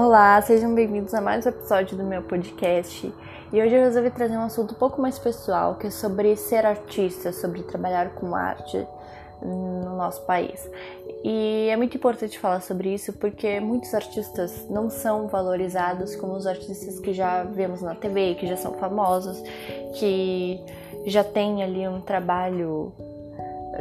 Olá, sejam bem-vindos a mais um episódio do meu podcast. E hoje eu resolvi trazer um assunto um pouco mais pessoal, que é sobre ser artista, sobre trabalhar com arte no nosso país. E é muito importante falar sobre isso porque muitos artistas não são valorizados como os artistas que já vemos na TV, que já são famosos, que já têm ali um trabalho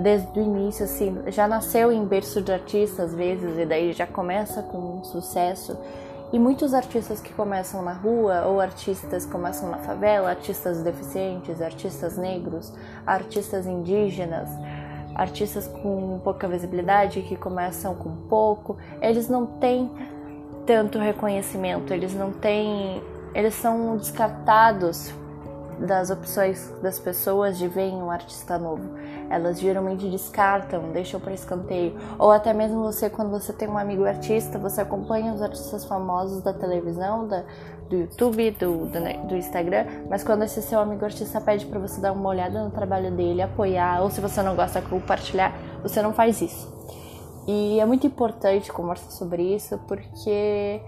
desde o início, assim, já nasceu em berço de artista às vezes, e daí já começa com um sucesso. E muitos artistas que começam na rua, ou artistas que começam na favela, artistas deficientes, artistas negros, artistas indígenas, artistas com pouca visibilidade, que começam com pouco, eles não têm tanto reconhecimento, eles não têm. Eles são descartados das opções das pessoas de ver um artista novo. Elas geralmente descartam, deixam para escanteio. Ou até mesmo você, quando você tem um amigo artista, você acompanha os artistas famosos da televisão, da, do YouTube, do, do, do, Instagram, mas quando esse seu amigo artista pede para você dar uma olhada no trabalho dele, apoiar, ou se você não gosta, compartilhar, você não faz isso. E é muito importante conversar sobre isso porque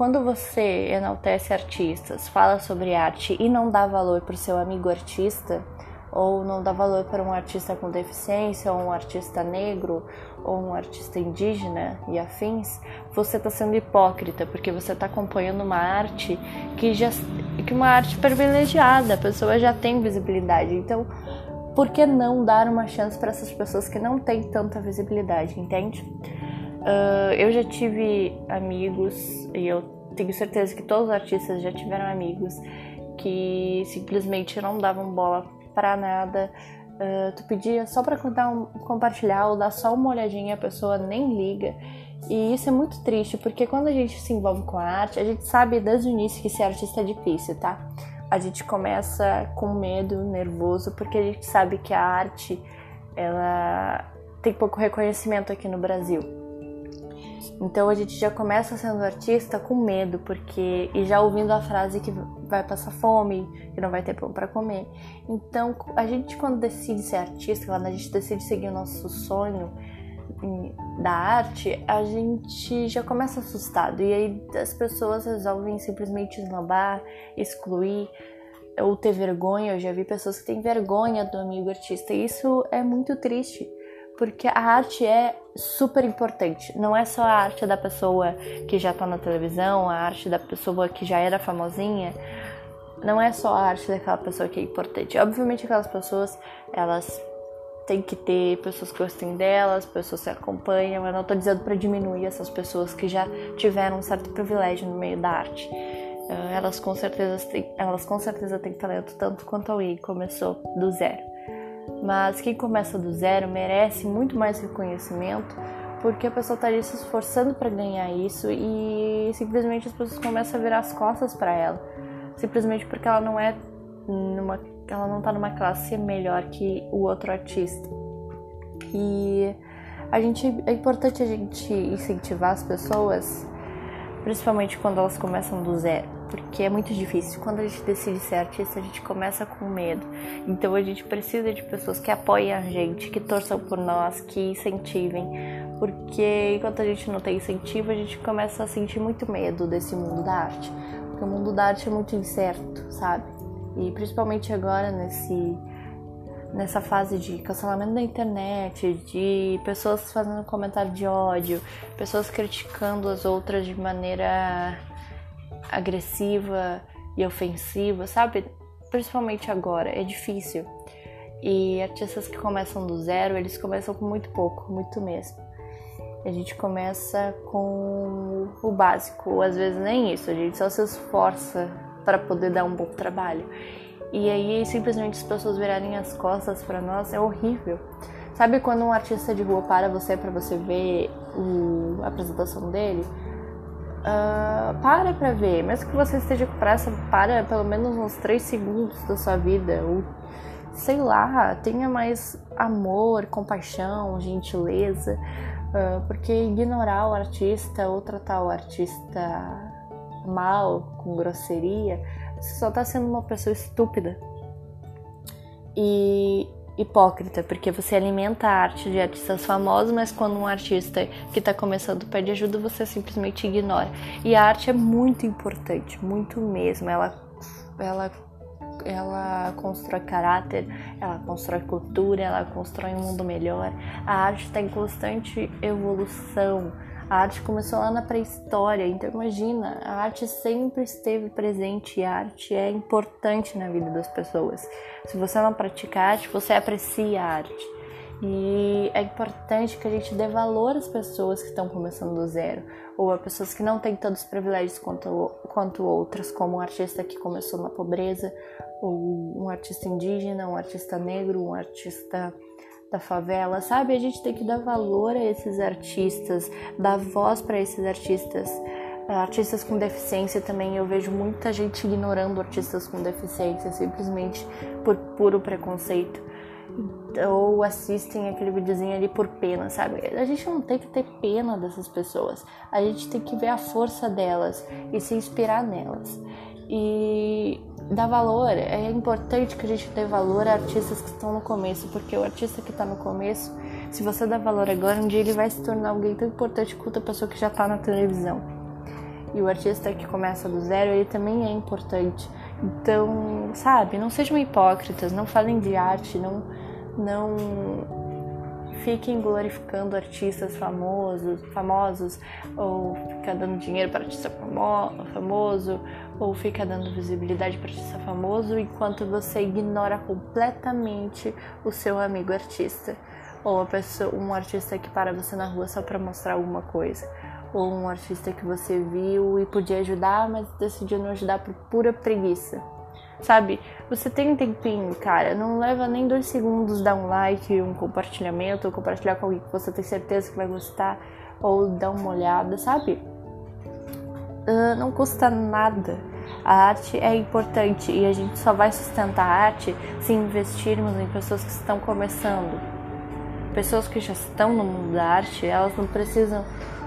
quando você enaltece artistas, fala sobre arte e não dá valor para o seu amigo artista, ou não dá valor para um artista com deficiência, ou um artista negro, ou um artista indígena e afins, você está sendo hipócrita, porque você está acompanhando uma arte que já que uma arte privilegiada, a pessoa já tem visibilidade. Então, por que não dar uma chance para essas pessoas que não têm tanta visibilidade, entende? Uh, eu já tive amigos, e eu tenho certeza que todos os artistas já tiveram amigos que simplesmente não davam bola para nada. Uh, tu pedia só para um, compartilhar ou dar só uma olhadinha, a pessoa nem liga. E isso é muito triste, porque quando a gente se envolve com a arte, a gente sabe desde o início que ser artista é difícil, tá? A gente começa com medo, nervoso, porque a gente sabe que a arte ela tem pouco reconhecimento aqui no Brasil. Então a gente já começa sendo artista com medo, porque e já ouvindo a frase que vai passar fome, que não vai ter pão para comer. Então a gente quando decide ser artista, quando a gente decide seguir o nosso sonho da arte, a gente já começa assustado e aí as pessoas resolvem simplesmente esnobar, excluir ou ter vergonha. Eu já vi pessoas que têm vergonha do amigo artista e isso é muito triste porque a arte é super importante. Não é só a arte da pessoa que já tá na televisão, a arte da pessoa que já era famosinha. Não é só a arte daquela pessoa que é importante. Obviamente aquelas pessoas, elas têm que ter pessoas que gostem delas, pessoas que acompanham. Eu não tô dizendo para diminuir essas pessoas que já tiveram um certo privilégio no meio da arte. Ah, elas com certeza têm, elas com certeza têm talento tanto quanto alguém que começou do zero mas quem começa do zero merece muito mais reconhecimento porque a pessoa está ali se esforçando para ganhar isso e simplesmente as pessoas começam a virar as costas para ela, simplesmente porque ela não é numa, ela não está numa classe melhor que o outro artista. E a gente é importante a gente incentivar as pessoas, principalmente quando elas começam do zero porque é muito difícil. Quando a gente decide ser artista, a gente começa com medo. Então a gente precisa de pessoas que apoiem a gente, que torçam por nós, que incentivem. Porque enquanto a gente não tem incentivo, a gente começa a sentir muito medo desse mundo da arte. Porque o mundo da arte é muito incerto, sabe? E principalmente agora nesse nessa fase de cancelamento da internet, de pessoas fazendo comentário de ódio, pessoas criticando as outras de maneira agressiva e ofensiva, sabe? Principalmente agora, é difícil. E artistas que começam do zero, eles começam com muito pouco, muito mesmo. A gente começa com o básico, ou às vezes nem isso, a gente só se esforça para poder dar um bom trabalho. E aí simplesmente as pessoas virarem as costas para nós é horrível. Sabe quando um artista de rua para você para você ver o, a apresentação dele? Uh, para pra ver, mesmo que você esteja com pressa, para pelo menos uns 3 segundos da sua vida, ou sei lá, tenha mais amor, compaixão, gentileza, uh, porque ignorar o artista ou tratar o artista mal, com grosseria, você só tá sendo uma pessoa estúpida. E hipócrita, porque você alimenta a arte de artistas famosos, mas quando um artista que está começando pede ajuda, você simplesmente ignora. E a arte é muito importante, muito mesmo. Ela, ela, ela constrói caráter, ela constrói cultura, ela constrói um mundo melhor. A arte está em constante evolução a arte começou lá na pré-história, então imagina, a arte sempre esteve presente e a arte é importante na vida das pessoas. Se você não pratica arte, você aprecia a arte. E é importante que a gente dê valor às pessoas que estão começando do zero, ou a pessoas que não têm tantos privilégios quanto, quanto outras, como um artista que começou na pobreza, ou um artista indígena, um artista negro, um artista da favela, sabe? A gente tem que dar valor a esses artistas, dar voz para esses artistas. Artistas com deficiência também, eu vejo muita gente ignorando artistas com deficiência simplesmente por puro preconceito. Ou assistem aquele videozinho ali por pena, sabe? A gente não tem que ter pena dessas pessoas. A gente tem que ver a força delas e se inspirar nelas. E dar valor. É importante que a gente dê valor a artistas que estão no começo, porque o artista que está no começo, se você dá valor agora, um dia ele vai se tornar alguém tão importante quanto a pessoa que já está na televisão. E o artista que começa do zero, ele também é importante. Então, sabe, não sejam hipócritas, não falem de arte, não, não fiquem glorificando artistas famosos, famosos ou ficar dando dinheiro para artista famoso ou fica dando visibilidade para artista famoso enquanto você ignora completamente o seu amigo artista ou pessoa, um artista que para você na rua só para mostrar alguma coisa ou um artista que você viu e podia ajudar, mas decidiu não ajudar por pura preguiça. Sabe? Você tem um tempinho, cara, não leva nem dois segundos dar um like, um compartilhamento, ou compartilhar com alguém que você tem certeza que vai gostar, ou dar uma olhada, sabe? Uh, não custa nada. A arte é importante e a gente só vai sustentar a arte se investirmos em pessoas que estão começando. Pessoas que já estão no mundo da arte, elas não precisam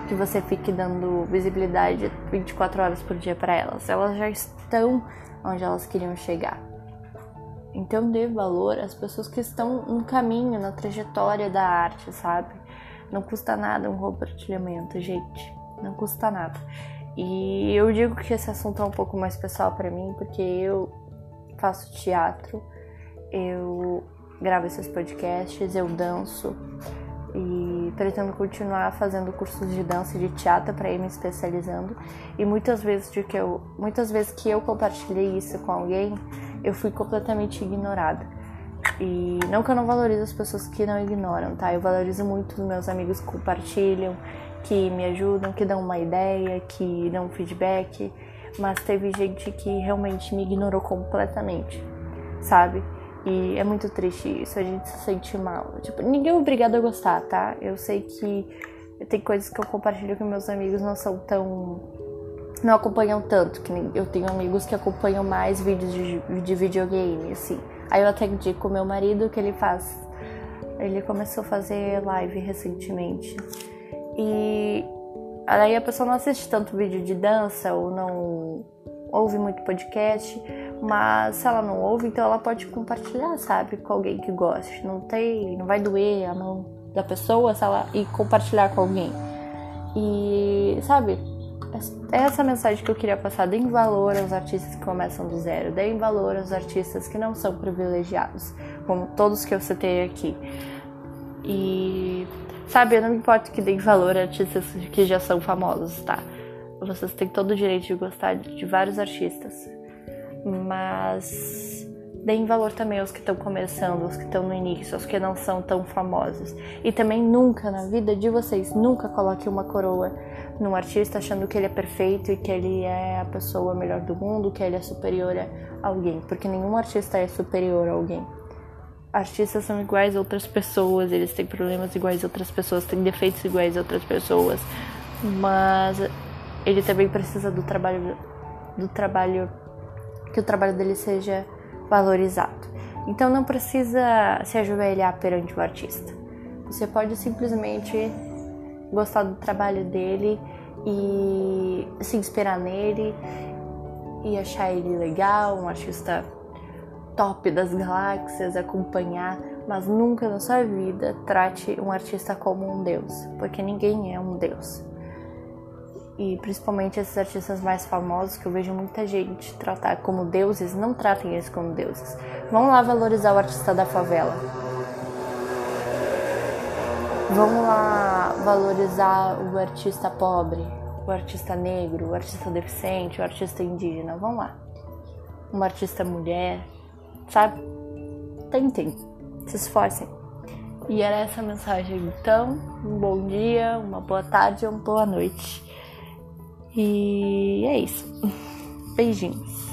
que você fique dando visibilidade 24 horas por dia para elas. Elas já estão onde elas queriam chegar. Então dê valor às pessoas que estão no caminho, na trajetória da arte, sabe? Não custa nada um compartilhamento, gente. Não custa nada. E eu digo que esse assunto é um pouco mais pessoal para mim, porque eu faço teatro, eu gravo esses podcasts, eu danço pretendo continuar fazendo cursos de dança e de teatro para ir me especializando. E muitas vezes de que eu, muitas vezes que eu compartilhei isso com alguém, eu fui completamente ignorada. E não que eu não valorize as pessoas que não ignoram, tá? Eu valorizo muito os meus amigos que compartilham, que me ajudam, que dão uma ideia, que dão feedback, mas teve gente que realmente me ignorou completamente, sabe? E é muito triste isso, a gente se sente mal. Tipo, ninguém é obrigado a gostar, tá? Eu sei que tem coisas que eu compartilho com meus amigos não são tão. não acompanham tanto, que eu tenho amigos que acompanham mais vídeos de, de videogame, assim. Aí eu até indico meu marido que ele faz. Ele começou a fazer live recentemente. E aí a pessoa não assiste tanto vídeo de dança ou não ouve muito podcast, mas se ela não ouve, então ela pode compartilhar, sabe, com alguém que goste. Não tem, não vai doer a mão da pessoa se ela e compartilhar com alguém. E sabe, é essa mensagem que eu queria passar. Deem valor aos artistas que começam do zero. Deem valor aos artistas que não são privilegiados, como todos que eu citei aqui. E Sabe, eu não me importo que deem valor a artistas que já são famosos, tá? Vocês têm todo o direito de gostar de vários artistas. Mas deem valor também aos que estão começando, aos que estão no início, aos que não são tão famosos. E também nunca na vida de vocês, nunca coloque uma coroa num artista achando que ele é perfeito e que ele é a pessoa melhor do mundo, que ele é superior a alguém, porque nenhum artista é superior a alguém artistas são iguais a outras pessoas, eles têm problemas iguais a outras pessoas, têm defeitos iguais a outras pessoas, mas ele também precisa do trabalho do trabalho que o trabalho dele seja valorizado. Então não precisa se ajoelhar perante o artista. Você pode simplesmente gostar do trabalho dele e se inspirar nele e achar ele legal, um artista top das galáxias, acompanhar mas nunca na sua vida trate um artista como um deus, porque ninguém é um deus. E principalmente esses artistas mais famosos que eu vejo muita gente tratar como deuses, não tratem eles como deuses. Vamos lá valorizar o artista da favela. Vamos lá valorizar o artista pobre, o artista negro, o artista deficiente, o artista indígena. Vamos lá. Uma artista mulher, sabe? Tentem, se esforcem. E era essa a mensagem. Então, um bom dia, uma boa tarde, uma boa noite. E é isso. Beijinhos.